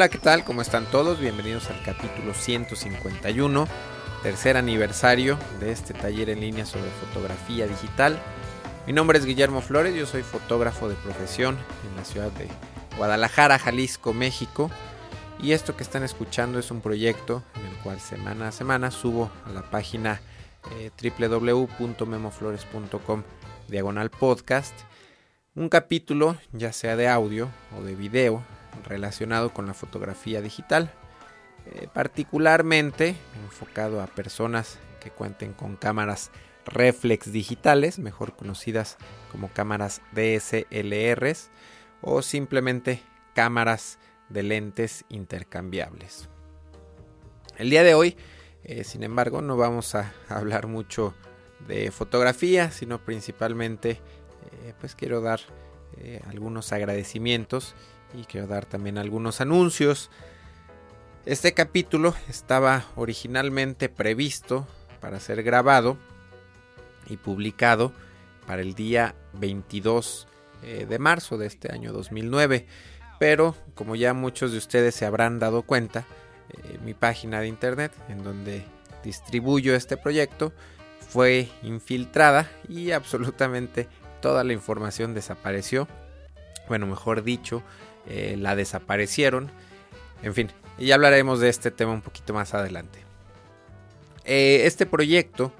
Hola, ¿qué tal? ¿Cómo están todos? Bienvenidos al capítulo 151, tercer aniversario de este taller en línea sobre fotografía digital. Mi nombre es Guillermo Flores, yo soy fotógrafo de profesión en la ciudad de Guadalajara, Jalisco, México. Y esto que están escuchando es un proyecto en el cual semana a semana subo a la página eh, www.memoflores.com diagonal podcast un capítulo ya sea de audio o de video relacionado con la fotografía digital, eh, particularmente enfocado a personas que cuenten con cámaras reflex digitales, mejor conocidas como cámaras DSLRs o simplemente cámaras de lentes intercambiables. El día de hoy, eh, sin embargo, no vamos a hablar mucho de fotografía, sino principalmente, eh, pues quiero dar algunos agradecimientos y quiero dar también algunos anuncios. Este capítulo estaba originalmente previsto para ser grabado y publicado para el día 22 de marzo de este año 2009 pero como ya muchos de ustedes se habrán dado cuenta, eh, mi página de internet en donde distribuyo este proyecto fue infiltrada y absolutamente toda la información desapareció. Bueno, mejor dicho, eh, la desaparecieron. En fin, ya hablaremos de este tema un poquito más adelante. Eh, este proyecto,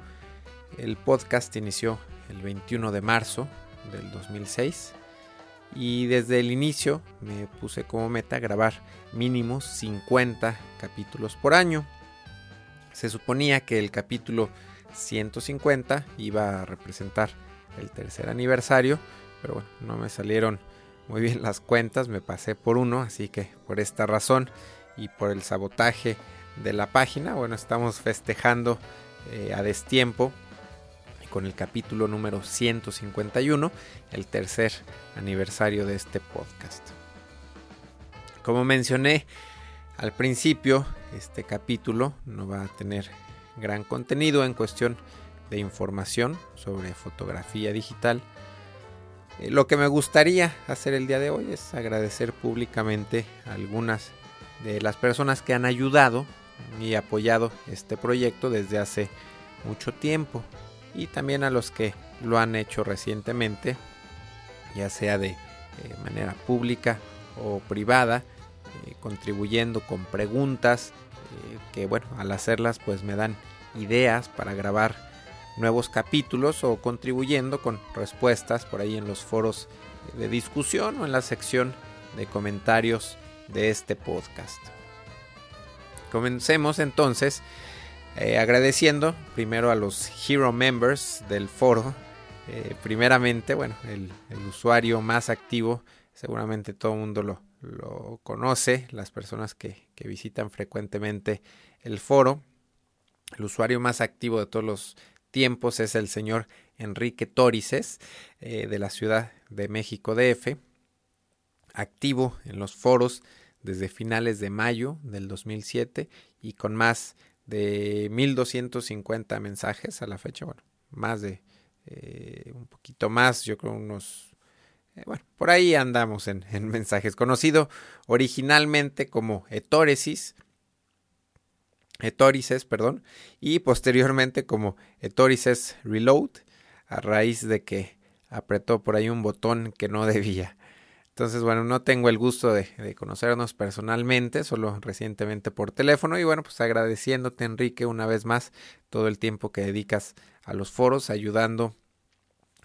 el podcast inició el 21 de marzo del 2006 y desde el inicio me puse como meta grabar mínimo 50 capítulos por año. Se suponía que el capítulo 150 iba a representar el tercer aniversario, pero bueno, no me salieron muy bien las cuentas, me pasé por uno, así que por esta razón y por el sabotaje de la página, bueno, estamos festejando eh, a destiempo con el capítulo número 151, el tercer aniversario de este podcast. Como mencioné al principio, este capítulo no va a tener gran contenido en cuestión de información sobre fotografía digital. Eh, lo que me gustaría hacer el día de hoy es agradecer públicamente a algunas de las personas que han ayudado y apoyado este proyecto desde hace mucho tiempo y también a los que lo han hecho recientemente, ya sea de eh, manera pública o privada, eh, contribuyendo con preguntas que bueno, al hacerlas pues me dan ideas para grabar nuevos capítulos o contribuyendo con respuestas por ahí en los foros de discusión o en la sección de comentarios de este podcast. Comencemos entonces eh, agradeciendo primero a los Hero Members del foro. Eh, primeramente, bueno, el, usuario más activo, seguramente todo el mundo lo, conoce, las personas que, visitan frecuentemente el foro. El usuario más activo de todos los tiempos es el señor Enrique Torices eh, de la Ciudad de México DF, activo en los foros desde finales de mayo del 2007 y con más de 1250 mensajes a la fecha, bueno, más de eh, un poquito más, yo creo unos, eh, bueno, por ahí andamos en, mensajes, conocido originalmente como Etóresis, Etorices, perdón, y posteriormente como Etorices Reload, a raíz de que apretó por ahí un botón que no debía. Entonces, bueno, no tengo el gusto de, conocernos personalmente, solo recientemente por teléfono. Y bueno, pues agradeciéndote, Enrique, una vez más todo el tiempo que dedicas a los foros, ayudando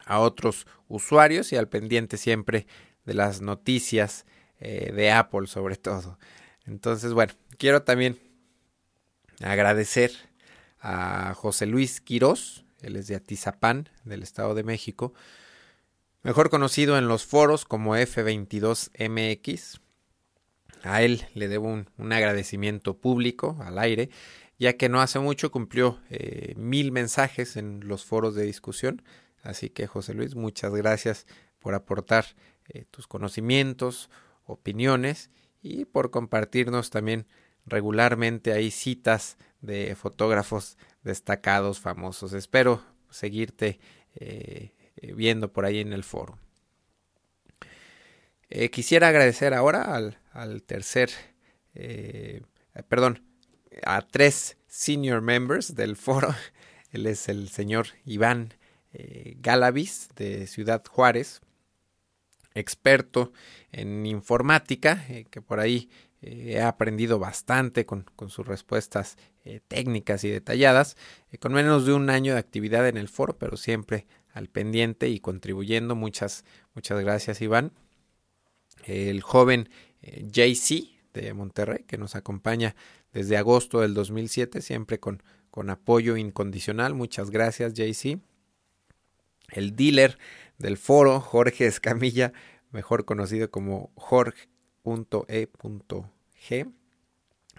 a otros usuarios y al pendiente siempre de las noticias eh, de Apple sobre todo. Entonces, bueno, quiero también agradecer a José Luis Quirós, él es de Atizapán, del Estado de México, mejor conocido en los foros como F22MX. A él le debo un, agradecimiento público al aire, ya que no hace mucho cumplió eh, mil mensajes en los foros de discusión. Así que José Luis, muchas gracias por aportar eh, tus conocimientos, opiniones y por compartirnos también regularmente ahí citas de fotógrafos destacados, famosos. Espero seguirte eh, viendo por ahí en el foro. Eh, quisiera agradecer ahora al, tercer eh, perdón, a tres senior members del foro. Él es el señor Iván Galavis de Ciudad Juárez, experto en informática, que por ahí he aprendido bastante con, sus respuestas técnicas y detalladas, con menos de un año de actividad en el foro, pero siempre al pendiente y contribuyendo. Muchas, muchas gracias Iván. El joven JC de Monterrey, que nos acompaña desde agosto del 2007, siempre con, con apoyo incondicional. Muchas gracias, JC. El dealer del foro, Jorge Escamilla, mejor conocido como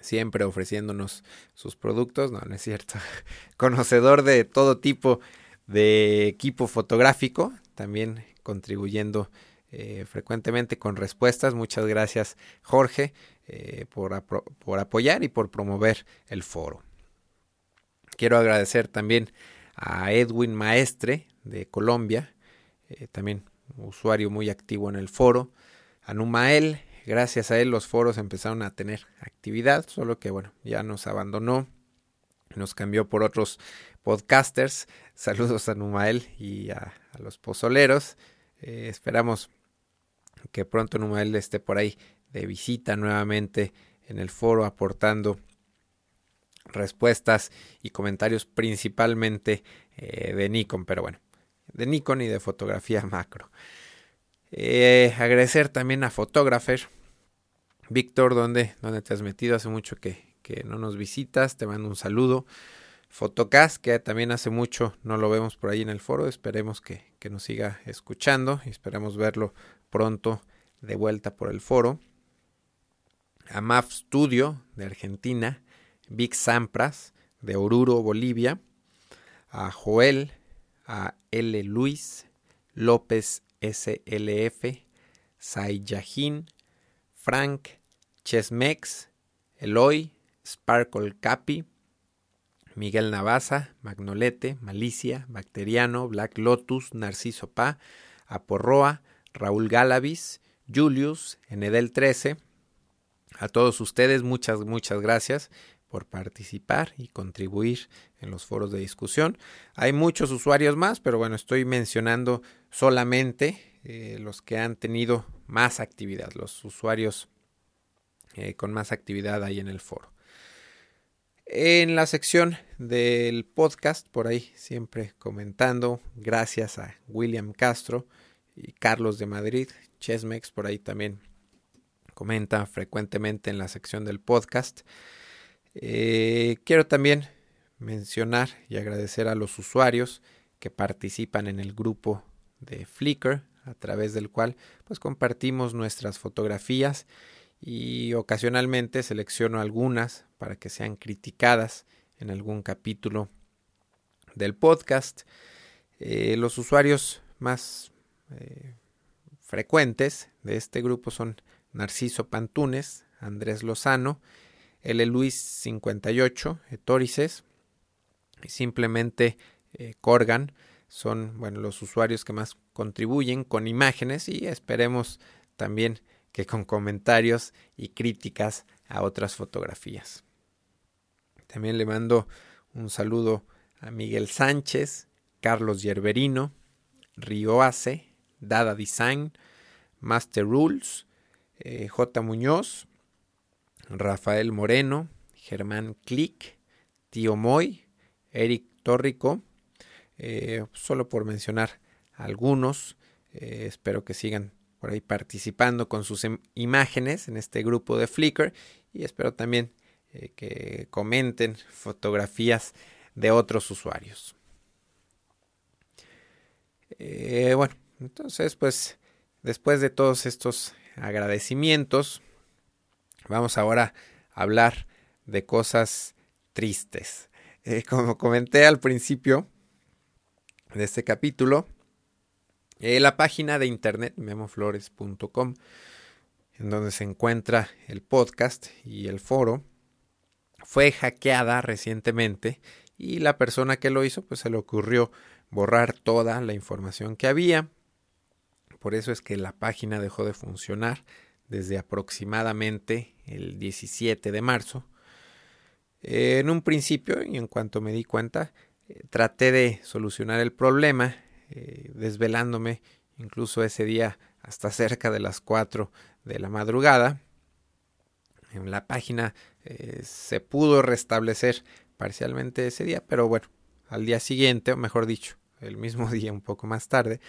Siempre ofreciéndonos sus productos, no, no es cierto, conocedor de todo tipo de equipo fotográfico, también contribuyendo eh, frecuentemente con respuestas. Muchas gracias Jorge eh, por, por apoyar y por promover el foro. Quiero agradecer también a Edwin Maestre de Colombia, eh, también usuario muy activo en el foro, a Numael, gracias a él los foros empezaron a tener actividad, solo que bueno, ya nos abandonó, nos cambió por otros podcasters. Saludos a Numael y a, los pozoleros. esperamos que pronto Numael esté por ahí de visita nuevamente en el foro aportando respuestas y comentarios principalmente eh, de Nikon, pero bueno, de Nikon y de fotografía macro. Eh, agradecer también a Photographer. Víctor, ¿dónde, ¿dónde te has metido? Hace mucho que, que no nos visitas, te mando un saludo. Fotocast, que también hace mucho no lo vemos por ahí en el foro, esperemos que, que nos siga escuchando y esperamos verlo pronto de vuelta por el foro. A MAF Studio de Argentina, Vic Sampras de Oruro, Bolivia, a Joel, a L. Luis, López SLF, Sayahin, Frank, Chesmex, Eloy, Sparkle Capi, Miguel Navaza, Magnolete, Malicia, Bacteriano, Black Lotus, Narciso Pa, Aporroa, Raúl Galavis, Julius, Enedel 13. A todos ustedes muchas, muchas gracias por participar y contribuir en los foros de discusión. Hay muchos usuarios más, pero bueno, estoy mencionando solamente eh, los que han tenido más actividad, los usuarios eh, con más actividad ahí en el foro. En la sección del podcast, por ahí siempre comentando, gracias a William Castro, y Carlos de Madrid, Chesmex, por ahí también comenta frecuentemente en la sección del podcast. Eh, quiero también mencionar y agradecer a los usuarios que participan en el grupo de Flickr, a través del cual pues compartimos nuestras fotografías y ocasionalmente selecciono algunas para que sean criticadas en algún capítulo del podcast. Eh, los usuarios más eh, frecuentes de este grupo son Narciso Pantunes, Andrés Lozano, L. Luis 58, Etorices, y simplemente eh, Corgan son bueno, los usuarios que más contribuyen con imágenes y esperemos también que con comentarios y críticas a otras fotografías. También le mando un saludo a Miguel Sánchez, Carlos Yerberino, Rioace, Dada Design, Master Rules, eh, J. Muñoz, Rafael Moreno, Germán Click, Tío Moy, Eric Torrico, eh, solo por mencionar algunos. Eh, espero que sigan por ahí participando con sus imágenes en este grupo de Flickr y espero también que comenten fotografías de otros usuarios. bueno, entonces, pues, después de todos estos agradecimientos, vamos ahora a hablar de cosas tristes. Eh, como comenté al principio de este capítulo, eh, la página de internet memoflores.com, en donde se encuentra el podcast y el foro, fue hackeada recientemente y la persona que lo hizo pues se le ocurrió borrar toda la información que había por eso es que la página dejó de funcionar desde aproximadamente el 17 de marzo. en un principio, y en cuanto me di cuenta, eh, traté de solucionar el problema, eh, desvelándome incluso ese día hasta cerca de las 4 de la madrugada. En la página eh, se pudo restablecer parcialmente ese día, pero bueno, al día siguiente, o mejor dicho, el mismo día un poco más tarde,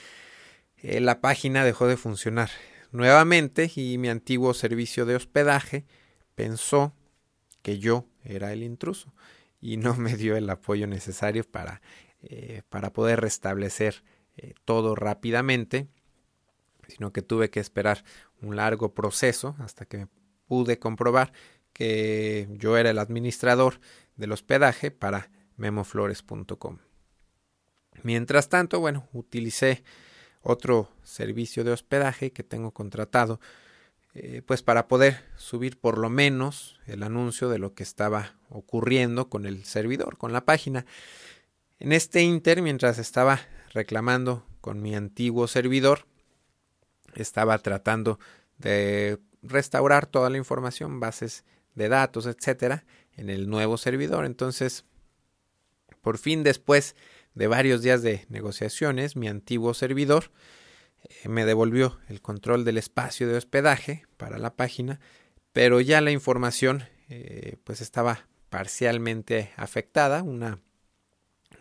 la página dejó de funcionar nuevamente y mi antiguo servicio de hospedaje pensó que yo era el intruso y no me dio el apoyo necesario para, eh, para poder restablecer eh, todo rápidamente, sino que tuve que esperar un largo proceso hasta que pude comprobar que yo era el administrador del hospedaje para memoflores.com. Mientras tanto, bueno, utilicé otro servicio de hospedaje que tengo contratado, eh, pues para poder subir por lo menos el anuncio de lo que estaba ocurriendo con el servidor, con la página. En este inter, mientras estaba reclamando con mi antiguo servidor, estaba tratando de restaurar toda la información, bases de datos, etcétera, en el nuevo servidor. Entonces, por fin, después de varios días de negociaciones, mi antiguo servidor eh, me devolvió el control del espacio de hospedaje para la página, pero ya la información eh, pues estaba parcialmente afectada, una,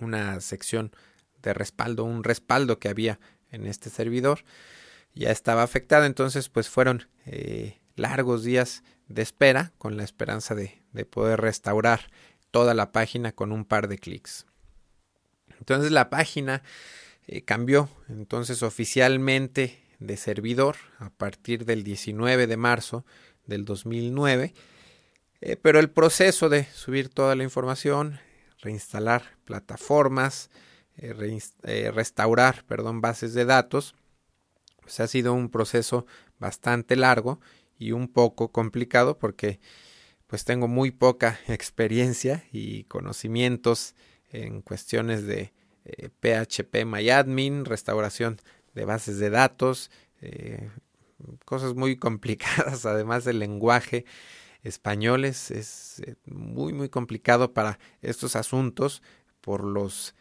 una sección de respaldo, un respaldo que había en este servidor ya estaba afectada, entonces pues fueron eh, largos días de espera con la esperanza de, de poder restaurar toda la página con un par de clics. Entonces la página eh, cambió entonces oficialmente de servidor a partir del 19 de marzo del 2009, eh, pero el proceso de subir toda la información, reinstalar plataformas, eh, restaurar perdón, bases de datos, pues ha sido un proceso bastante largo y un poco complicado porque pues tengo muy poca experiencia y conocimientos en cuestiones de PHP eh, MyAdmin, restauración de bases de datos, eh, cosas muy complicadas, además el lenguaje español es, eh, muy muy complicado para estos asuntos por los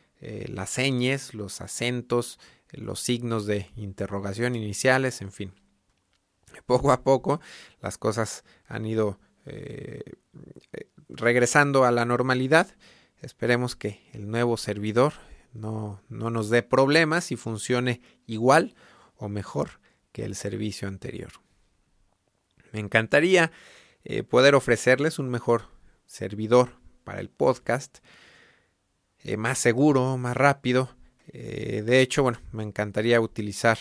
las señas, los acentos, los signos de interrogación iniciales, en fin. Poco a poco las cosas han ido regresando a la normalidad Esperemos que el nuevo servidor no, no nos dé problemas y funcione igual o mejor que el servicio anterior. Me encantaría eh, poder ofrecerles un mejor servidor para el podcast, eh, más seguro, más rápido. Eh, de hecho, bueno, me encantaría utilizar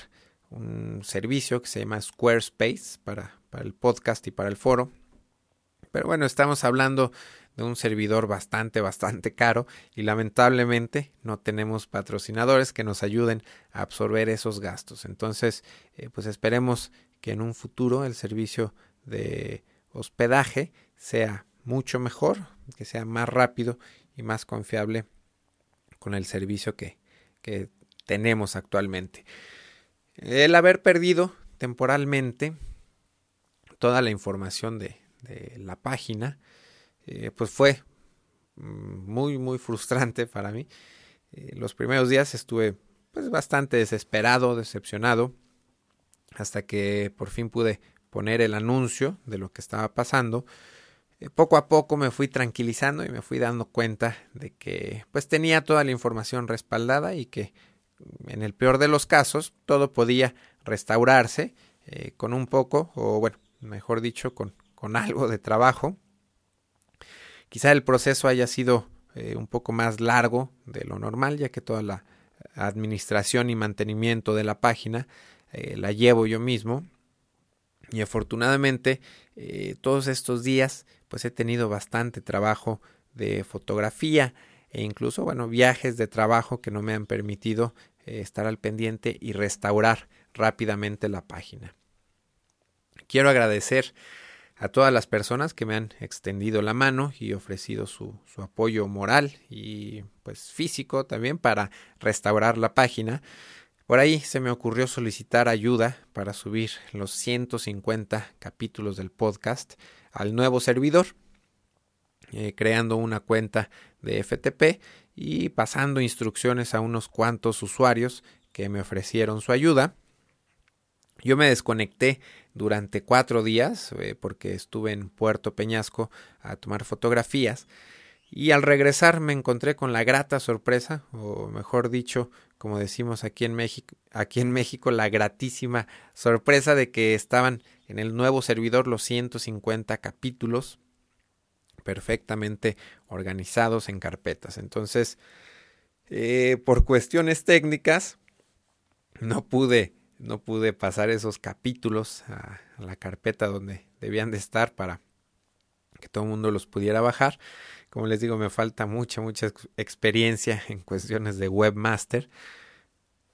un servicio que se llama Squarespace para, el podcast y para el foro. Pero bueno, estamos hablando de un servidor bastante, bastante caro y lamentablemente no tenemos patrocinadores que nos ayuden a absorber esos gastos. Entonces, pues esperemos que en un futuro el servicio de hospedaje sea mucho mejor, que sea más rápido y más confiable con el servicio que, que tenemos actualmente. El haber perdido temporalmente toda la información de, la página eh, pues fue muy, muy frustrante para mí. Eh, los primeros días estuve pues bastante desesperado, decepcionado, hasta que por fin pude poner el anuncio de lo que estaba pasando. Eh, poco a poco me fui tranquilizando y me fui dando cuenta de que pues tenía toda la información respaldada y que en el peor de los casos todo podía restaurarse con un poco o bueno mejor dicho con, con algo de trabajo Quizá el proceso haya sido eh, un poco más largo de lo normal, ya que toda la administración y mantenimiento de la página eh, la llevo yo mismo. Y afortunadamente eh, todos estos días pues he tenido bastante trabajo de fotografía e incluso bueno viajes de trabajo que no me han permitido estar al pendiente y restaurar rápidamente la página. Quiero agradecer a todas las personas que me han extendido la mano y ofrecido su, su, apoyo moral y pues físico también para restaurar la página. Por ahí se me ocurrió solicitar ayuda para subir los 150 capítulos del podcast al nuevo servidor, eh, creando una cuenta de FTP y pasando instrucciones a unos cuantos usuarios que me ofrecieron su ayuda. Yo me desconecté durante cuatro días eh, porque estuve en Puerto Peñasco a tomar fotografías y al regresar me encontré con la grata sorpresa, o mejor dicho, como decimos aquí en México, aquí en México la gratísima sorpresa de que estaban en el nuevo servidor los 150 capítulos perfectamente organizados en carpetas. Entonces, eh, por cuestiones técnicas, no pude, no pude pasar esos capítulos a, la carpeta donde debían de estar para que todo el mundo los pudiera bajar. Como les digo, me falta mucha, mucha experiencia en cuestiones de webmaster.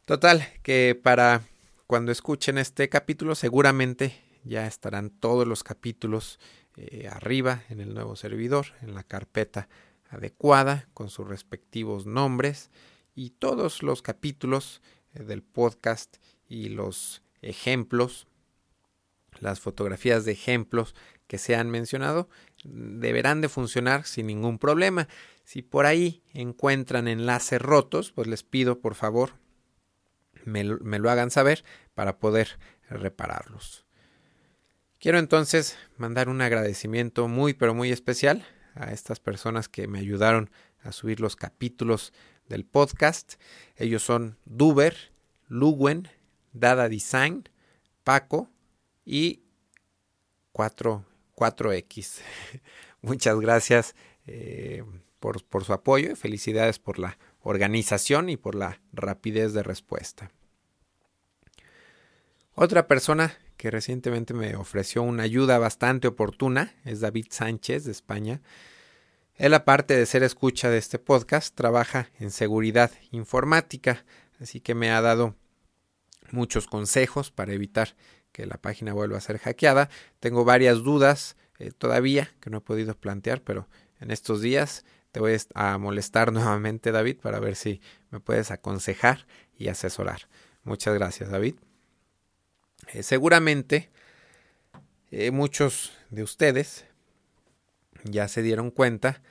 Total, que para cuando escuchen este capítulo seguramente ya estarán todos los capítulos eh, arriba en el nuevo servidor, en la carpeta adecuada, con sus respectivos nombres y todos los capítulos eh, del podcast y los ejemplos, las fotografías de ejemplos que se han mencionado, deberán de funcionar sin ningún problema. Si por ahí encuentran enlaces rotos, pues les pido por favor me, lo hagan saber para poder repararlos. Quiero entonces mandar un agradecimiento muy pero muy especial a estas personas que me ayudaron a subir los capítulos del podcast. Ellos son Duber, Luwen, Dada Design, Paco y 4, 4X. Muchas gracias eh, por, por su apoyo y felicidades por la organización y por la rapidez de respuesta. Otra persona que recientemente me ofreció una ayuda bastante oportuna, es David Sánchez de España. Él, aparte de ser escucha de este podcast, trabaja en seguridad informática, así que me ha dado muchos consejos para evitar que la página vuelva a ser hackeada. Tengo varias dudas eh, todavía que no he podido plantear, pero en estos días te voy a molestar nuevamente, David, para ver si me puedes aconsejar y asesorar. Muchas gracias, David. Eh, seguramente eh, muchos de ustedes ya se dieron cuenta,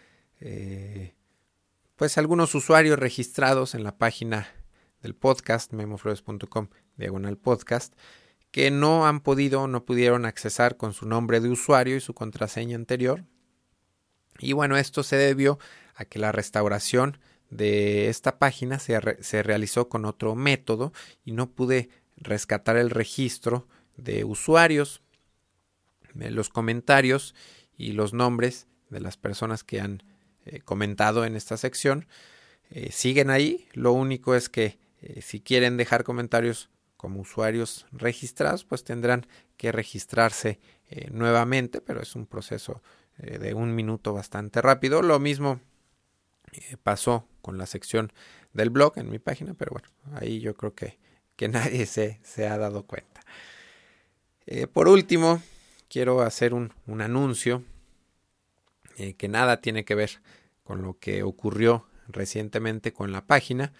pues algunos usuarios registrados en la página del podcast memoflores.com diagonal podcast que no han podido no pudieron accesar con su nombre de usuario y su contraseña anterior. Y bueno, esto se debió a que la restauración de esta página se, se realizó con otro método y no pude rescatar el registro de usuarios, los comentarios y los nombres de las personas que han eh, comentado en esta sección. Eh, siguen ahí, lo único es que eh, si quieren dejar comentarios como usuarios registrados, pues tendrán que registrarse nuevamente, pero es un proceso de un minuto bastante rápido. Lo mismo pasó con la sección del blog en mi página, pero bueno, ahí yo creo que que nadie se, se ha dado cuenta. Eh, por último, quiero hacer un, un anuncio eh, que nada tiene que ver con lo que ocurrió recientemente con la página.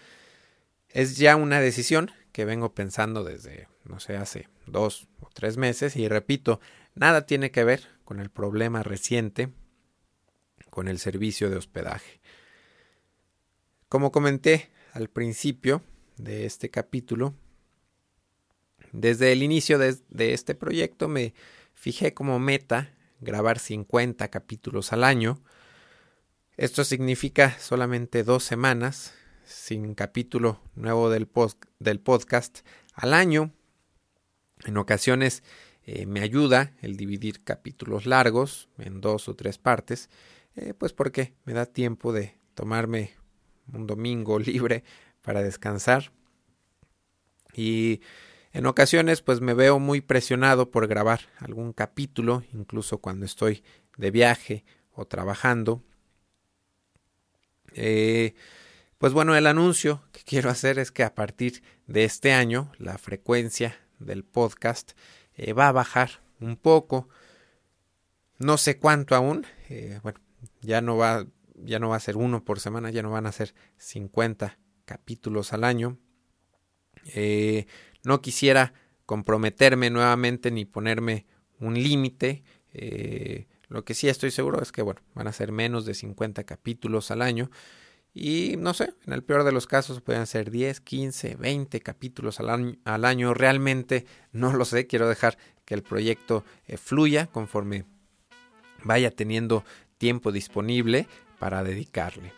Es ya una decisión que vengo pensando desde, no sé, hace dos o tres meses y repito, nada tiene que ver con el problema reciente con el servicio de hospedaje. Como comenté al principio de este capítulo, desde el inicio de, este proyecto me fijé como meta grabar 50 capítulos al año. Esto significa solamente dos semanas sin capítulo nuevo del, del podcast al año. En ocasiones eh, me ayuda el dividir capítulos largos en dos o tres partes, eh, pues porque me da tiempo de tomarme un domingo libre para descansar. Y en ocasiones pues me veo muy presionado por grabar algún capítulo, incluso cuando estoy de viaje o trabajando. Eh, pues bueno, el anuncio que quiero hacer es que a partir de este año la frecuencia del podcast eh, va a bajar un poco. No sé cuánto aún. Eh, bueno, ya no va, ya no va a ser uno por semana, ya no van a ser 50 capítulos al año. Eh, no quisiera comprometerme nuevamente ni ponerme un límite. Lo que sí estoy seguro es que, bueno, van a ser menos de 50 capítulos al año. Y no sé, en el peor de los casos pueden ser 10, 15, 20 capítulos al año. Al año. Realmente no lo sé, quiero dejar que el proyecto eh, fluya conforme vaya teniendo tiempo disponible para dedicarle.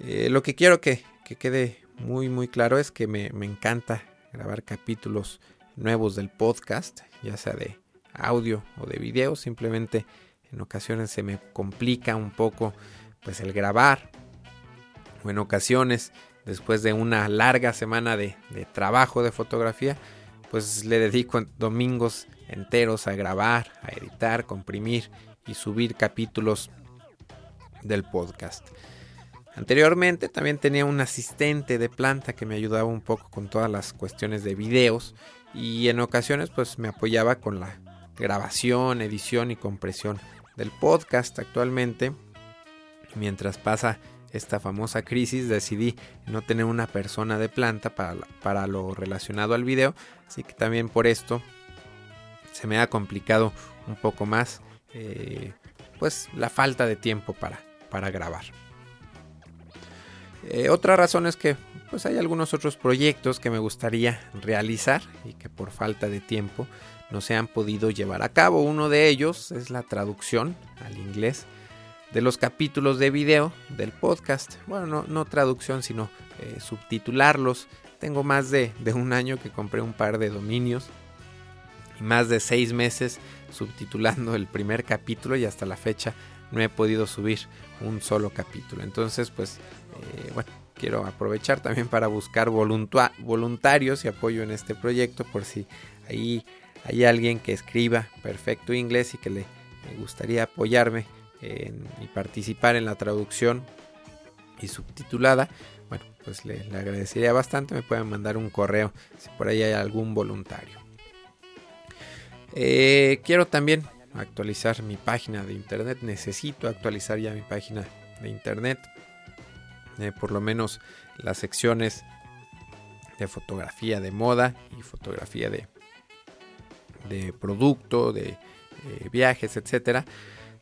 Eh, lo que quiero que, quede muy muy claro es que me, me encanta grabar capítulos nuevos del podcast, ya sea de audio o de video, simplemente en ocasiones se me complica un poco pues el grabar en ocasiones después de una larga semana de, trabajo de fotografía pues le dedico domingos enteros a grabar, a editar, comprimir y subir capítulos del podcast. Anteriormente también tenía un asistente de planta que me ayudaba un poco con todas las cuestiones de videos y en ocasiones pues me apoyaba con la grabación, edición y compresión del podcast actualmente. Mientras pasa esta famosa crisis decidí no tener una persona de planta para, para lo relacionado al video, así que también por esto se me ha complicado un poco más eh, pues la falta de tiempo para, para grabar. Eh, otra razón es que pues hay algunos otros proyectos que me gustaría realizar y que por falta de tiempo no se han podido llevar a cabo. Uno de ellos es la traducción al inglés de los capítulos de video del podcast. Bueno, no, traducción, sino eh, subtitularlos. Tengo más de, de, un año que compré un par de dominios y más de seis meses subtitulando el primer capítulo y hasta la fecha no he podido subir un solo capítulo. Entonces, pues, eh, bueno, quiero aprovechar también para buscar voluntarios y apoyo en este proyecto por si ahí hay alguien que escriba perfecto inglés y que le, gustaría apoyarme y participar en la traducción y subtitulada. Bueno, pues le, agradecería bastante. Me pueden mandar un correo si por ahí hay algún voluntario. Eh, quiero también actualizar mi página de internet. Necesito actualizar ya mi página de internet. Eh, por lo menos las secciones de fotografía de moda y fotografía de, de producto, de eh, viajes, etcétera.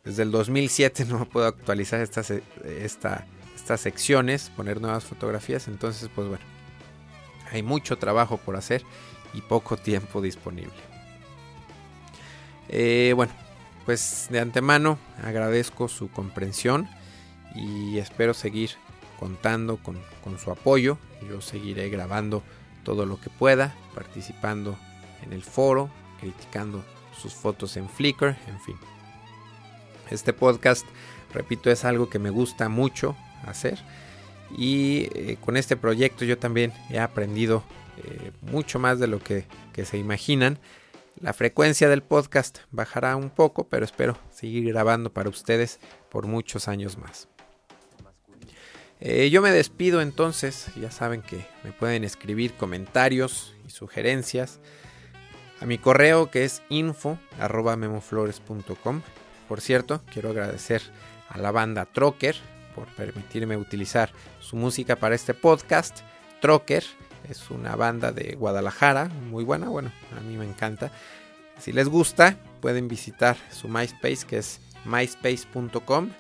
Desde el 2007 no puedo actualizar estas, estas secciones, poner nuevas fotografías. Entonces, pues bueno, hay mucho trabajo por hacer y poco tiempo disponible. Eh, bueno, pues de antemano agradezco su comprensión y espero seguir contando con, su apoyo. Yo seguiré grabando todo lo que pueda, participando en el foro, criticando sus fotos en Flickr, en fin. Este podcast, repito, es algo que me gusta mucho hacer y eh, con este proyecto yo también he aprendido eh, mucho más de lo que, se imaginan la frecuencia del podcast bajará un poco, pero espero seguir grabando para ustedes por muchos años más. Eh, yo me despido entonces, ya saben que me pueden escribir comentarios y sugerencias a mi correo que es info.memoflores.com. Por cierto, quiero agradecer a la banda Trocker por permitirme utilizar su música para este podcast. Trocker es una banda de Guadalajara, muy buena, bueno, a mí me encanta. Si les gusta, pueden visitar su MySpace que es myspace.com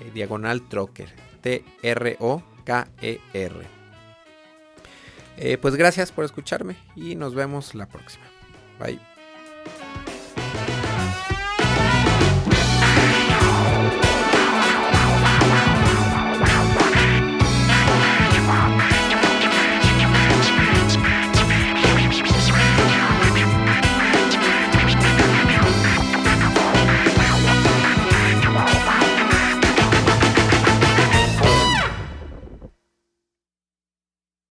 eh, diagonal trocker, T-R-O-K-E-R. E eh, pues gracias por escucharme y nos vemos la próxima. Bye.